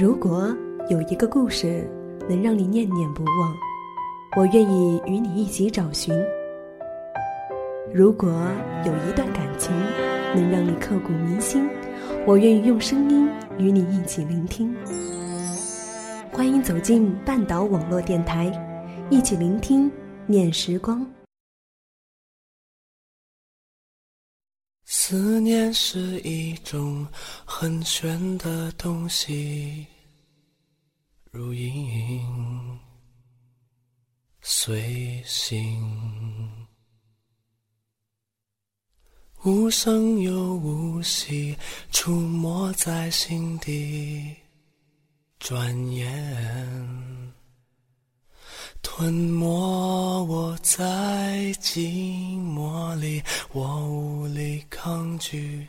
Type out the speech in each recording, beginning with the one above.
如果有一个故事能让你念念不忘，我愿意与你一起找寻；如果有一段感情能让你刻骨铭心，我愿意用声音与你一起聆听。欢迎走进半岛网络电台，一起聆听念时光。思念是一种很玄的东西，如影随形，无声又无息，出没在心底，转眼。吞没我在寂寞里，我无力抗拒，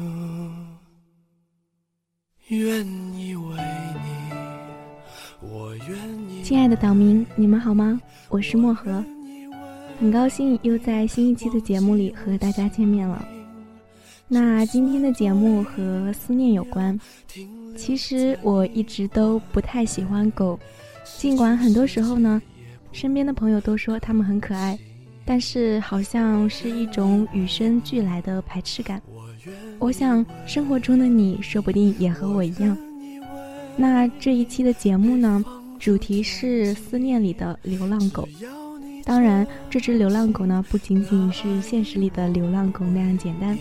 愿意为你，我愿意。亲爱的岛民，你们好吗？我是漠河，很高兴又在新一期的节目里和大家见面了。那今天的节目和思念有关。其实我一直都不太喜欢狗，尽管很多时候呢，身边的朋友都说它们很可爱。但是好像是一种与生俱来的排斥感。我想生活中的你说不定也和我一样。那这一期的节目呢，主题是思念里的流浪狗。当然，这只流浪狗呢，不仅仅是现实里的流浪狗那样简单。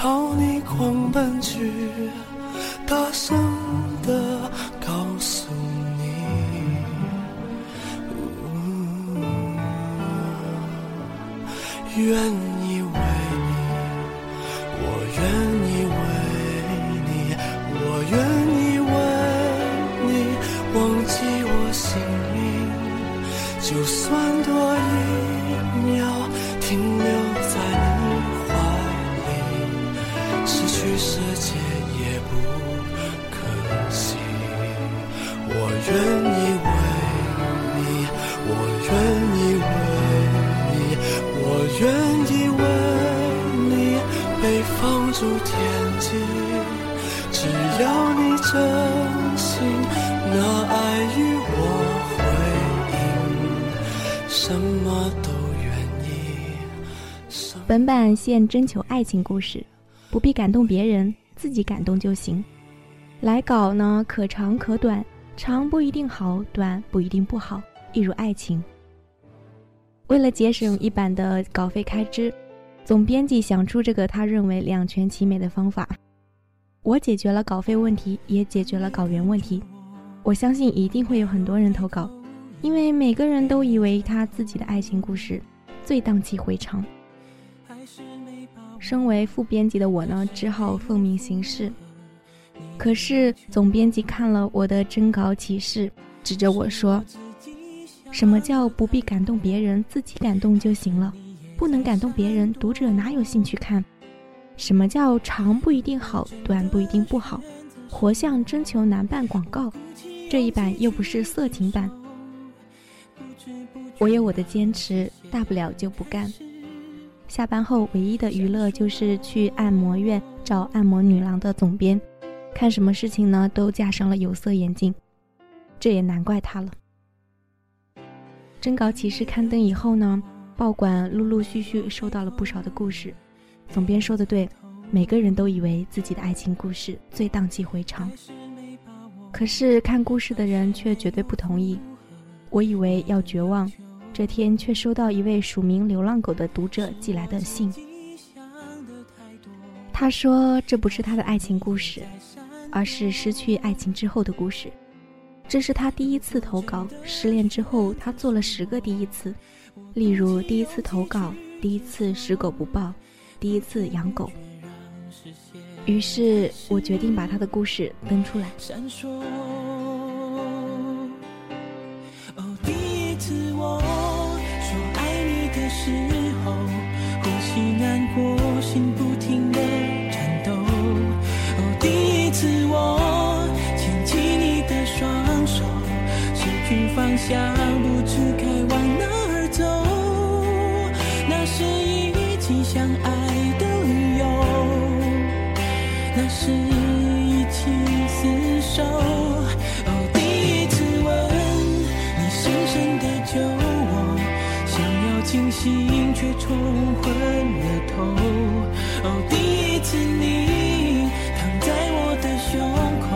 朝你狂奔去大声的告诉你。本版现征求爱情故事，不必感动别人，自己感动就行。来稿呢，可长可短，长不一定好，短不一定不好，一如爱情。为了节省一版的稿费开支，总编辑想出这个他认为两全其美的方法。我解决了稿费问题，也解决了稿源问题。我相信一定会有很多人投稿，因为每个人都以为他自己的爱情故事最荡气回肠。身为副编辑的我呢，只好奉命行事。可是总编辑看了我的征稿启事，指着我说：“什么叫不必感动别人，自己感动就行了？不能感动别人，读者哪有兴趣看？什么叫长不一定好，短不一定不好？活像征求男伴广告，这一版又不是色情版。我有我的坚持，大不了就不干。”下班后唯一的娱乐就是去按摩院找按摩女郎的总编，看什么事情呢都架上了有色眼镜，这也难怪他了。征稿启事刊登以后呢，报馆陆陆续续收到了不少的故事。总编说的对，每个人都以为自己的爱情故事最荡气回肠，可是看故事的人却绝对不同意。我以为要绝望，这天却收到一位署名“流浪狗”的读者寄来的信。他说这不是他的爱情故事，而是失去爱情之后的故事。这是他第一次投稿，失恋之后他做了十个第一次，例如第一次投稿，第一次拾狗不报，第一次养狗。于是我决定把他的故事登出来。时候，呼吸难过，心不停的颤抖。哦，第一次我牵起你的双手，失去方向，不冲昏了头。哦，第一次你躺在我的胸口，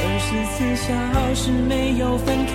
二十四小时没有分开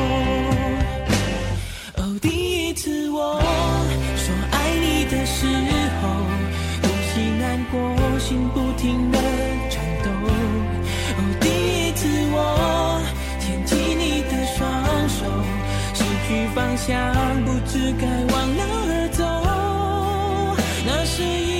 心不停的颤抖。哦，第一次我牵起你的双手，失去方向，不知该往哪儿走。那是一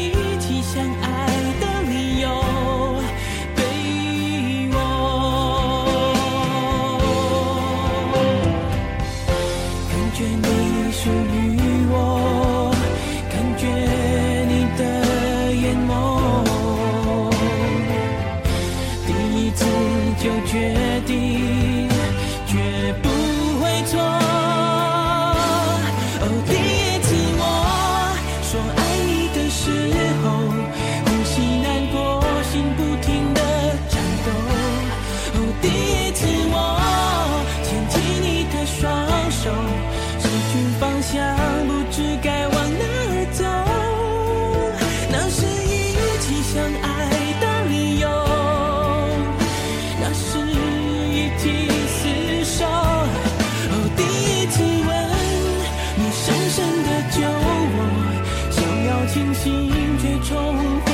清醒却冲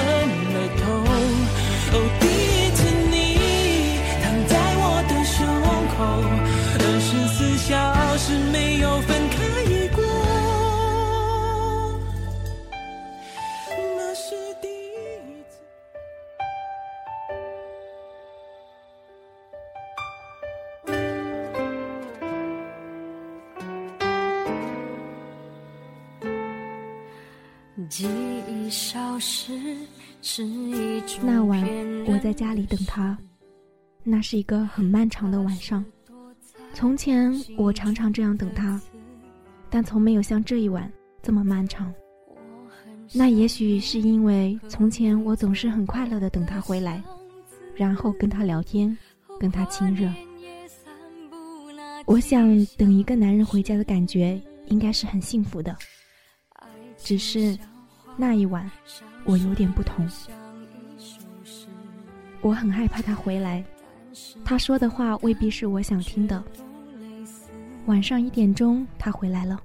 那晚我在家里等他，那是一个很漫长的晚上。从前我常常这样等他，但从没有像这一晚这么漫长。那也许是因为从前我总是很快乐的等他回来，然后跟他聊天，跟他亲热。我想等一个男人回家的感觉应该是很幸福的，只是那一晚我有点不同。我很害怕他回来，他说的话未必是我想听的。晚上一点钟，他回来了，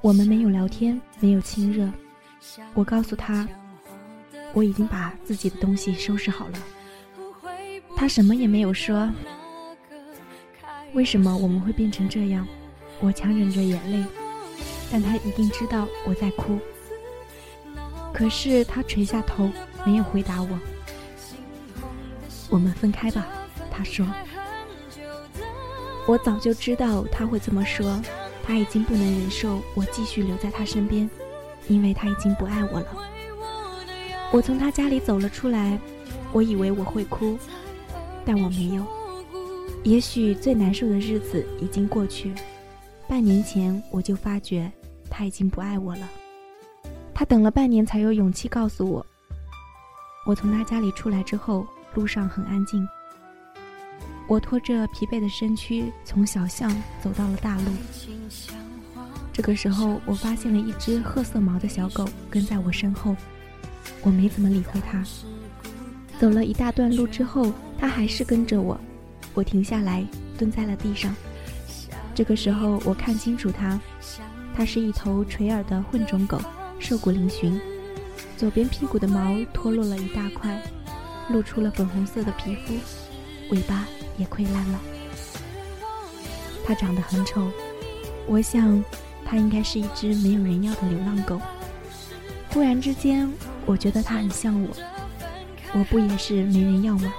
我们没有聊天，没有亲热。我告诉他，我已经把自己的东西收拾好了。他什么也没有说。为什么我们会变成这样？我强忍着眼泪，但他一定知道我在哭。可是他垂下头，没有回答我。我们分开吧，他说。我早就知道他会这么说，他已经不能忍受我继续留在他身边，因为他已经不爱我了。我从他家里走了出来，我以为我会哭，但我没有。也许最难受的日子已经过去，半年前我就发觉他已经不爱我了。他等了半年才有勇气告诉我。我从他家里出来之后，路上很安静。我拖着疲惫的身躯从小巷走到了大路。这个时候，我发现了一只褐色毛的小狗跟在我身后。我没怎么理会它。走了一大段路之后，它还是跟着我。我停下来，蹲在了地上。这个时候，我看清楚它，它是一头垂耳的混种狗，瘦骨嶙峋，左边屁股的毛脱落了一大块，露出了粉红色的皮肤，尾巴。也溃烂了。它长得很丑，我想，它应该是一只没有人要的流浪狗。忽然之间，我觉得它很像我，我不也是没人要吗？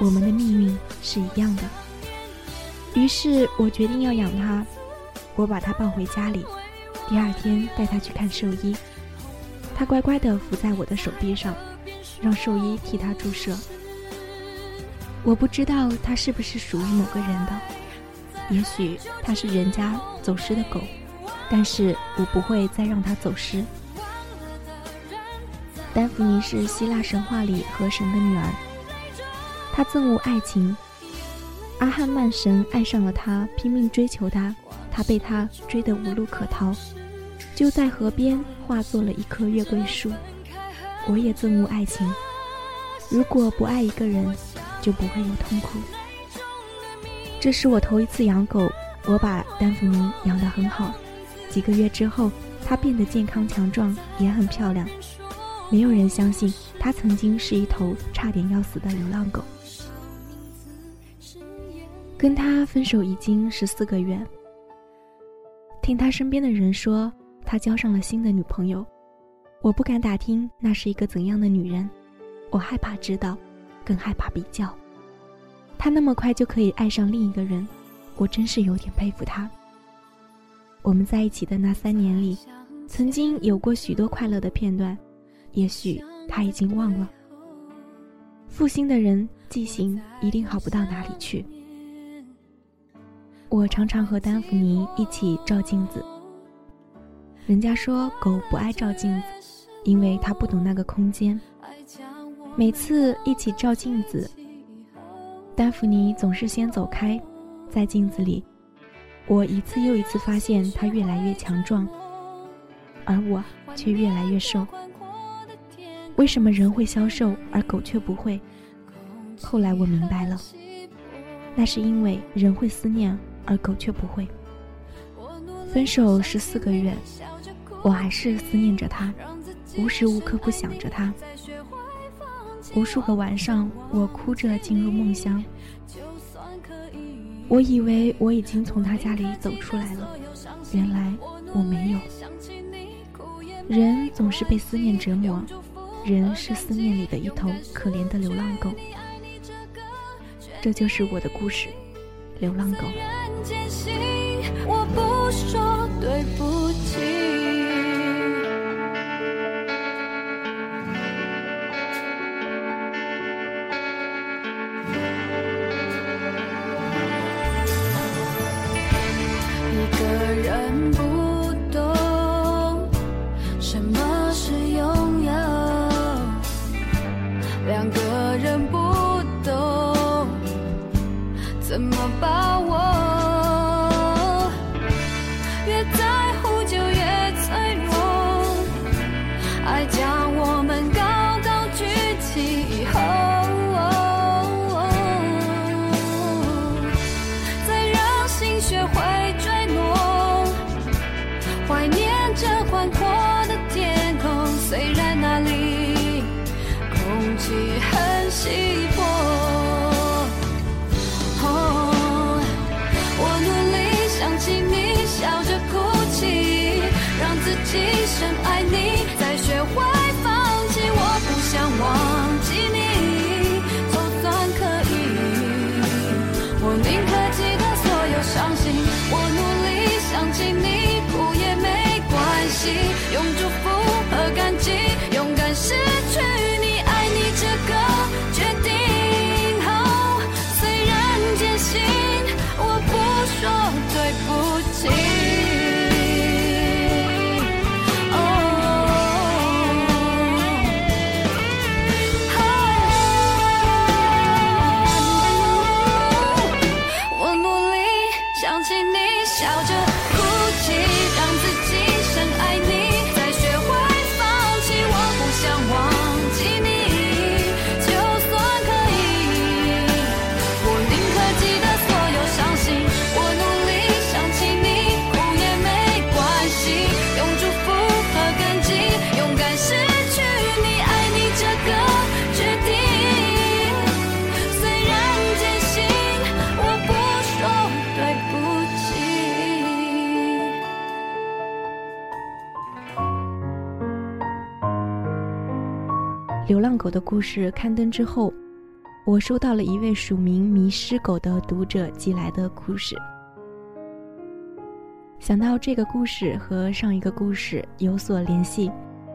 我们的命运是一样的。于是我决定要养它，我把它抱回家里，第二天带他去看兽医。他乖乖地伏在我的手臂上，让兽医替他注射。我不知道它是不是属于某个人的，也许它是人家走失的狗，但是我不会再让它走失。丹芙妮是希腊神话里河神的女儿，她憎恶爱情。阿汉曼神爱上了她，拼命追求她，她被他追得无路可逃，就在河边化作了一棵月桂树。我也憎恶爱情，如果不爱一个人。就不会有痛苦。这是我头一次养狗，我把丹芙妮养得很好。几个月之后，它变得健康强壮，也很漂亮。没有人相信它曾经是一头差点要死的流浪狗。跟他分手已经十四个月。听他身边的人说，他交上了新的女朋友。我不敢打听那是一个怎样的女人，我害怕知道。更害怕比较，他那么快就可以爱上另一个人，我真是有点佩服他。我们在一起的那三年里，曾经有过许多快乐的片段，也许他已经忘了。负心的人记性一定好不到哪里去。我常常和丹芙妮一起照镜子。人家说狗不爱照镜子，因为它不懂那个空间。每次一起照镜子，丹芙妮总是先走开，在镜子里，我一次又一次发现她越来越强壮，而我却越来越瘦。为什么人会消瘦，而狗却不会？后来我明白了，那是因为人会思念，而狗却不会。分手十四个月，我还是思念着他，无时无刻不想着他。无数个晚上，我哭着进入梦乡。我以为我已经从他家里走出来了，原来我没有。人总是被思念折磨，人是思念里的一头可怜的流浪狗。这就是我的故事，流浪狗。我不说对不起。用祝福流浪狗的故事刊登之后，我收到了一位署名“迷失狗”的读者寄来的故事。想到这个故事和上一个故事有所联系，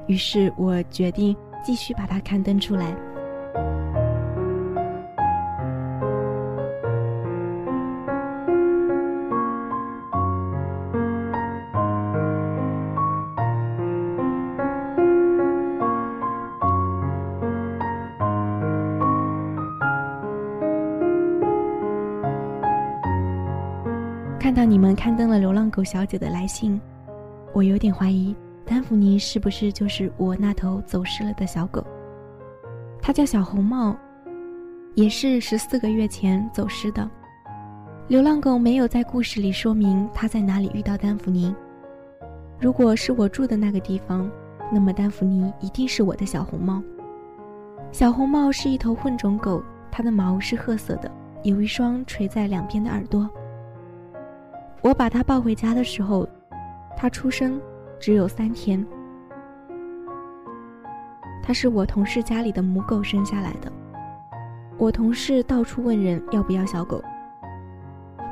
于是我决定继续把它刊登出来。刊登了流浪狗小姐的来信，我有点怀疑丹芙妮是不是就是我那头走失了的小狗。它叫小红帽，也是十四个月前走失的。流浪狗没有在故事里说明它在哪里遇到丹芙妮。如果是我住的那个地方，那么丹芙妮一定是我的小红帽。小红帽是一头混种狗，它的毛是褐色的，有一双垂在两边的耳朵。我把它抱回家的时候，它出生只有三天。它是我同事家里的母狗生下来的。我同事到处问人要不要小狗。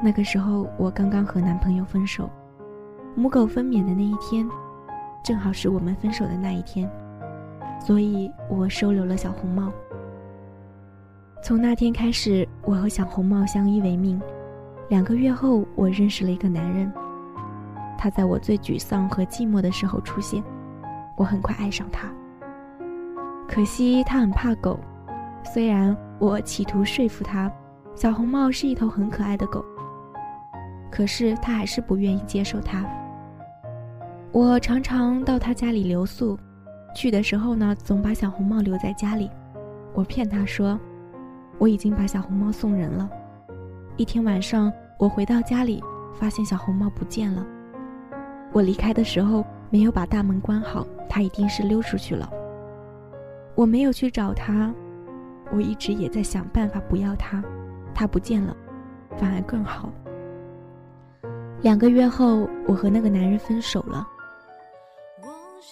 那个时候我刚刚和男朋友分手，母狗分娩的那一天，正好是我们分手的那一天，所以我收留了小红帽。从那天开始，我和小红帽相依为命。两个月后，我认识了一个男人。他在我最沮丧和寂寞的时候出现，我很快爱上他。可惜他很怕狗，虽然我企图说服他，小红帽是一头很可爱的狗，可是他还是不愿意接受它。我常常到他家里留宿，去的时候呢，总把小红帽留在家里。我骗他说，我已经把小红帽送人了。一天晚上，我回到家里，发现小红帽不见了。我离开的时候没有把大门关好，它一定是溜出去了。我没有去找它，我一直也在想办法不要它，它不见了，反而更好。两个月后，我和那个男人分手了。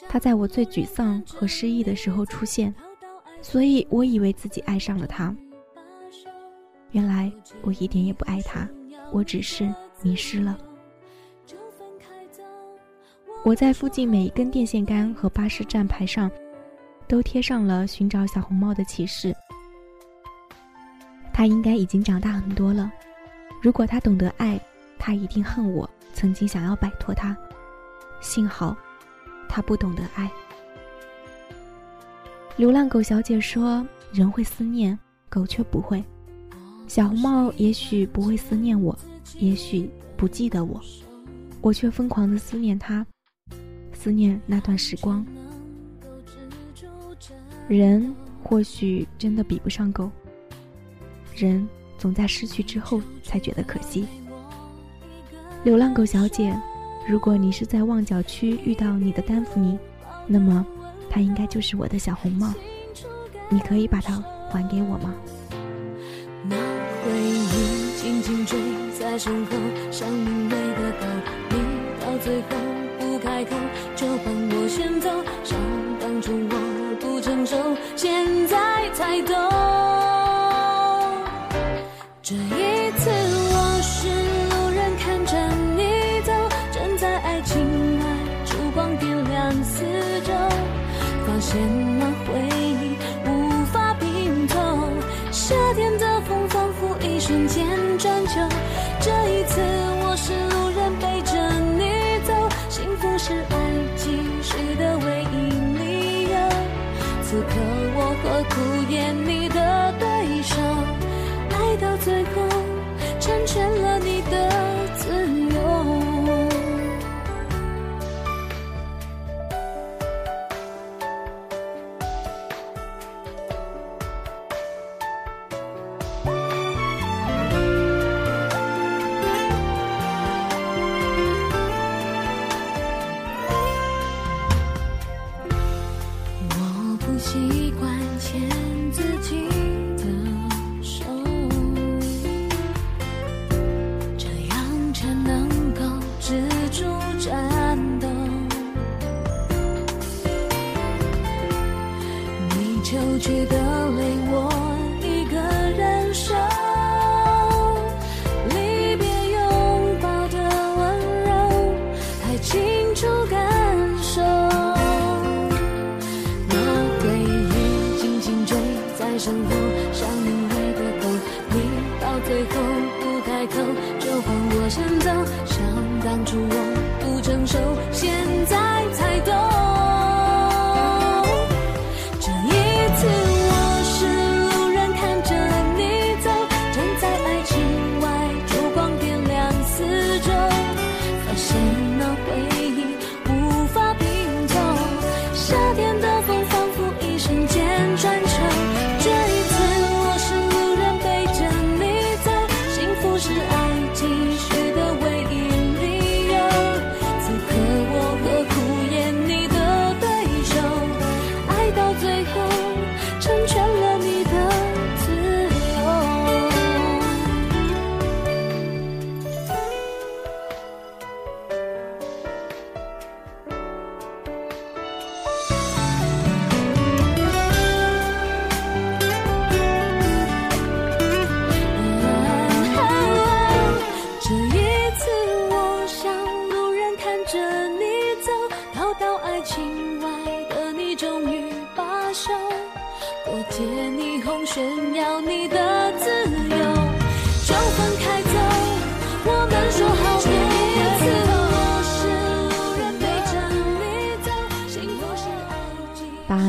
他在我最沮丧和失意的时候出现，所以我以为自己爱上了他。原来我一点也不爱他，我只是迷失了。我在附近每一根电线杆和巴士站牌上，都贴上了寻找小红帽的启示。他应该已经长大很多了，如果他懂得爱，他一定恨我曾经想要摆脱他。幸好，他不懂得爱。流浪狗小姐说：“人会思念，狗却不会。”小红帽也许不会思念我，也许不记得我，我却疯狂的思念他，思念那段时光。人或许真的比不上狗，人总在失去之后才觉得可惜。流浪狗小姐，如果你是在旺角区遇到你的丹芙尼，那么它应该就是我的小红帽，你可以把它还给我吗？在身后，像明媚的狗，你到最后不开口就放我先走。想当初我不成熟，现在才懂。这一习惯欠自己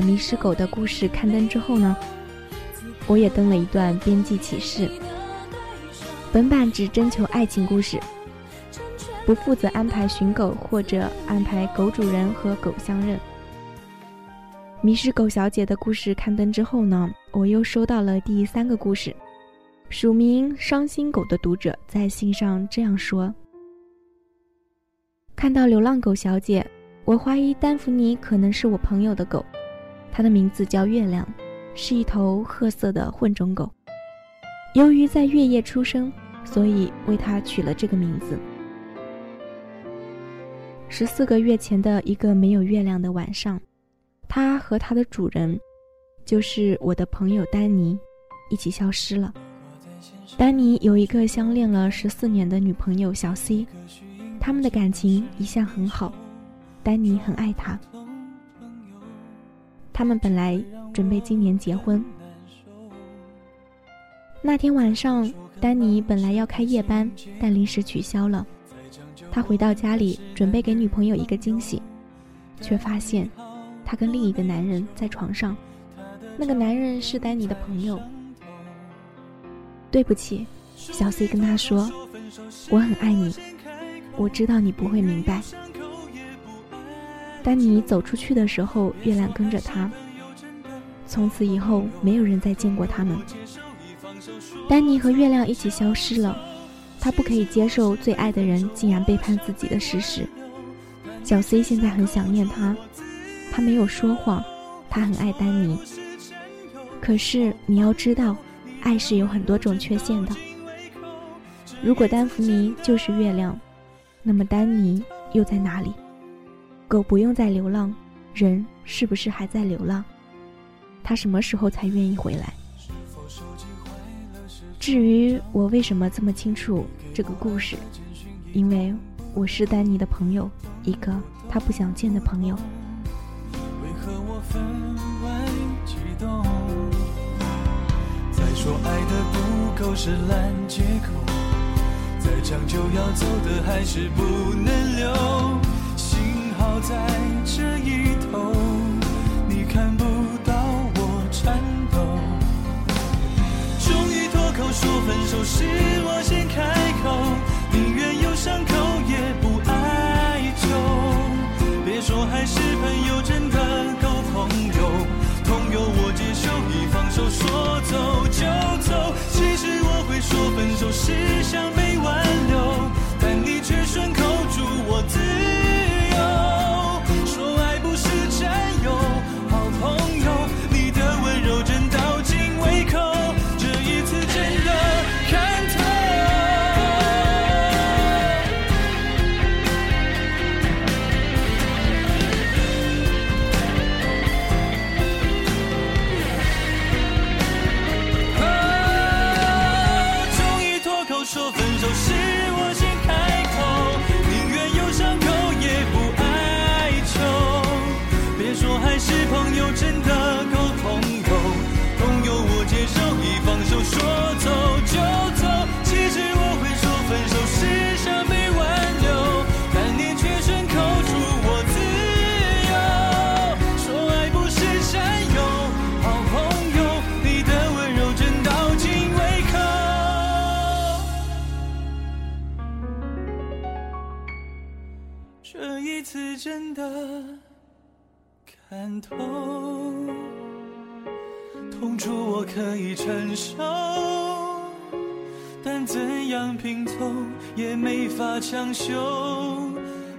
迷失狗的故事刊登之后呢，我也登了一段编辑启事。本版只征求爱情故事，不负责安排寻狗或者安排狗主人和狗相认。迷失狗小姐的故事刊登之后呢，我又收到了第三个故事，署名“伤心狗”的读者在信上这样说：“看到流浪狗小姐，我怀疑丹芙妮可能是我朋友的狗，它的名字叫月亮，是一头褐色的混种狗。由于在月夜出生，所以为它取了这个名字。十四个月前的一个没有月亮的晚上，它和它的主人，就是我的朋友丹尼，一起消失了。丹尼有一个相恋了十四年的女朋友小 C，他们的感情一向很好，丹尼很爱她。他们本来准备今年结婚。那天晚上，丹尼本来要开夜班，但临时取消了。他回到家里，准备给女朋友一个惊喜，却发现他跟另一个男人在床上。那个男人是丹尼的朋友。对不起，小 C 跟他说：“我很爱你，我知道你不会明白。”丹尼走出去的时候，月亮跟着他。从此以后，没有人再见过他们。丹尼和月亮一起消失了，他不可以接受最爱的人竟然背叛自己的事实。小 C 现在很想念他，他没有说谎，他很爱丹尼。可是你要知道，爱是有很多种缺陷的。如果丹芙妮就是月亮，那么丹尼又在哪里？狗不用再流浪，人是不是还在流浪？他什么时候才愿意回来？至于我为什么这么清楚这个故事，因为我是丹尼的朋友，一个他不想见的朋友。为何我分外激动？再说爱的不够是烂借口，再长久要走的还是不能留。幸好在这一头，你看不到我颤抖。终于脱口说分手，是我先开口，宁愿有伤口也不哀求。别说还是朋友，真看透，痛楚我可以承受，但怎样拼凑也没法强修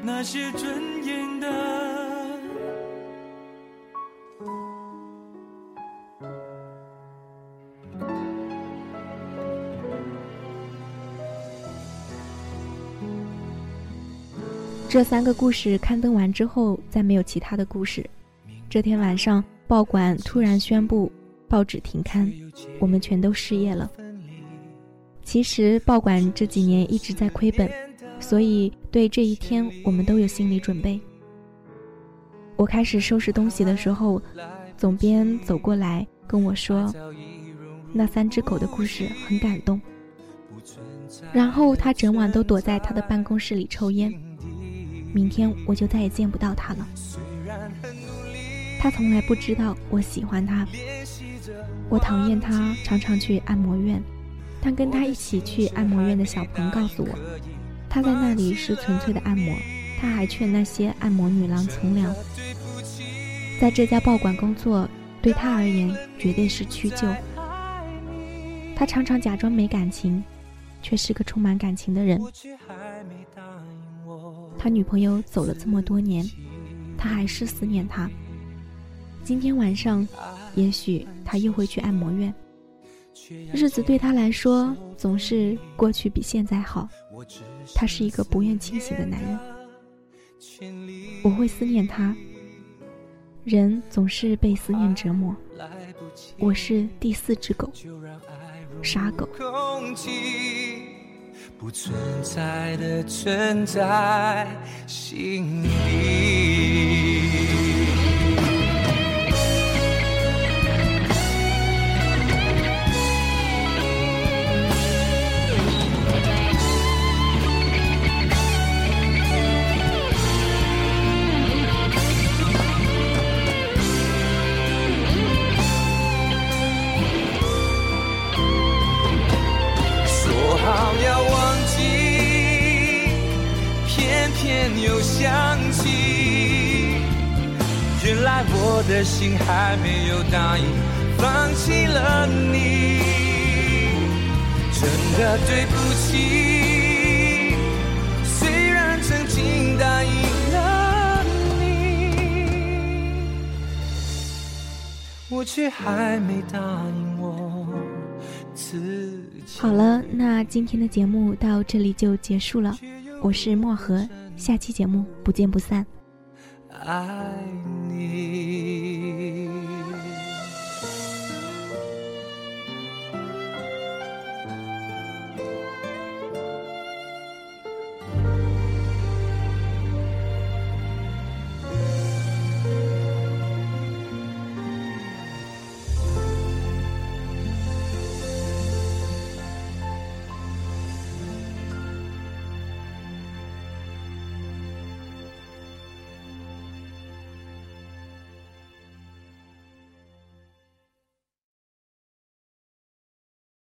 那些尊严的。这三个故事刊登完之后，再没有其他的故事。这天晚上，报馆突然宣布报纸停刊，我们全都失业了。其实报馆这几年一直在亏本，所以对这一天我们都有心理准备。我开始收拾东西的时候，总编走过来跟我说：“那三只狗的故事很感动。”然后他整晚都躲在他的办公室里抽烟。明天我就再也见不到他了。他从来不知道我喜欢他，我讨厌他常常去按摩院。但跟他一起去按摩院的小鹏告诉我，他在那里是纯粹的按摩。他还劝那些按摩女郎从良。在这家报馆工作，对他而言绝对是屈就。他常常假装没感情，却是个充满感情的人。他女朋友走了这么多年，他还是思念她。今天晚上，也许他又会去按摩院。日子对他来说总是过去比现在好。他是一个不愿清醒的男人。我会思念他。人总是被思念折磨。我是第四只狗，傻狗。不存在的存在心里。我的心还没有答应，放弃了你。真的对不起，虽然曾经答应了你，我却还没答应我自己。好了，那今天的节目到这里就结束了。我是漠河，下期节目不见不散。爱你。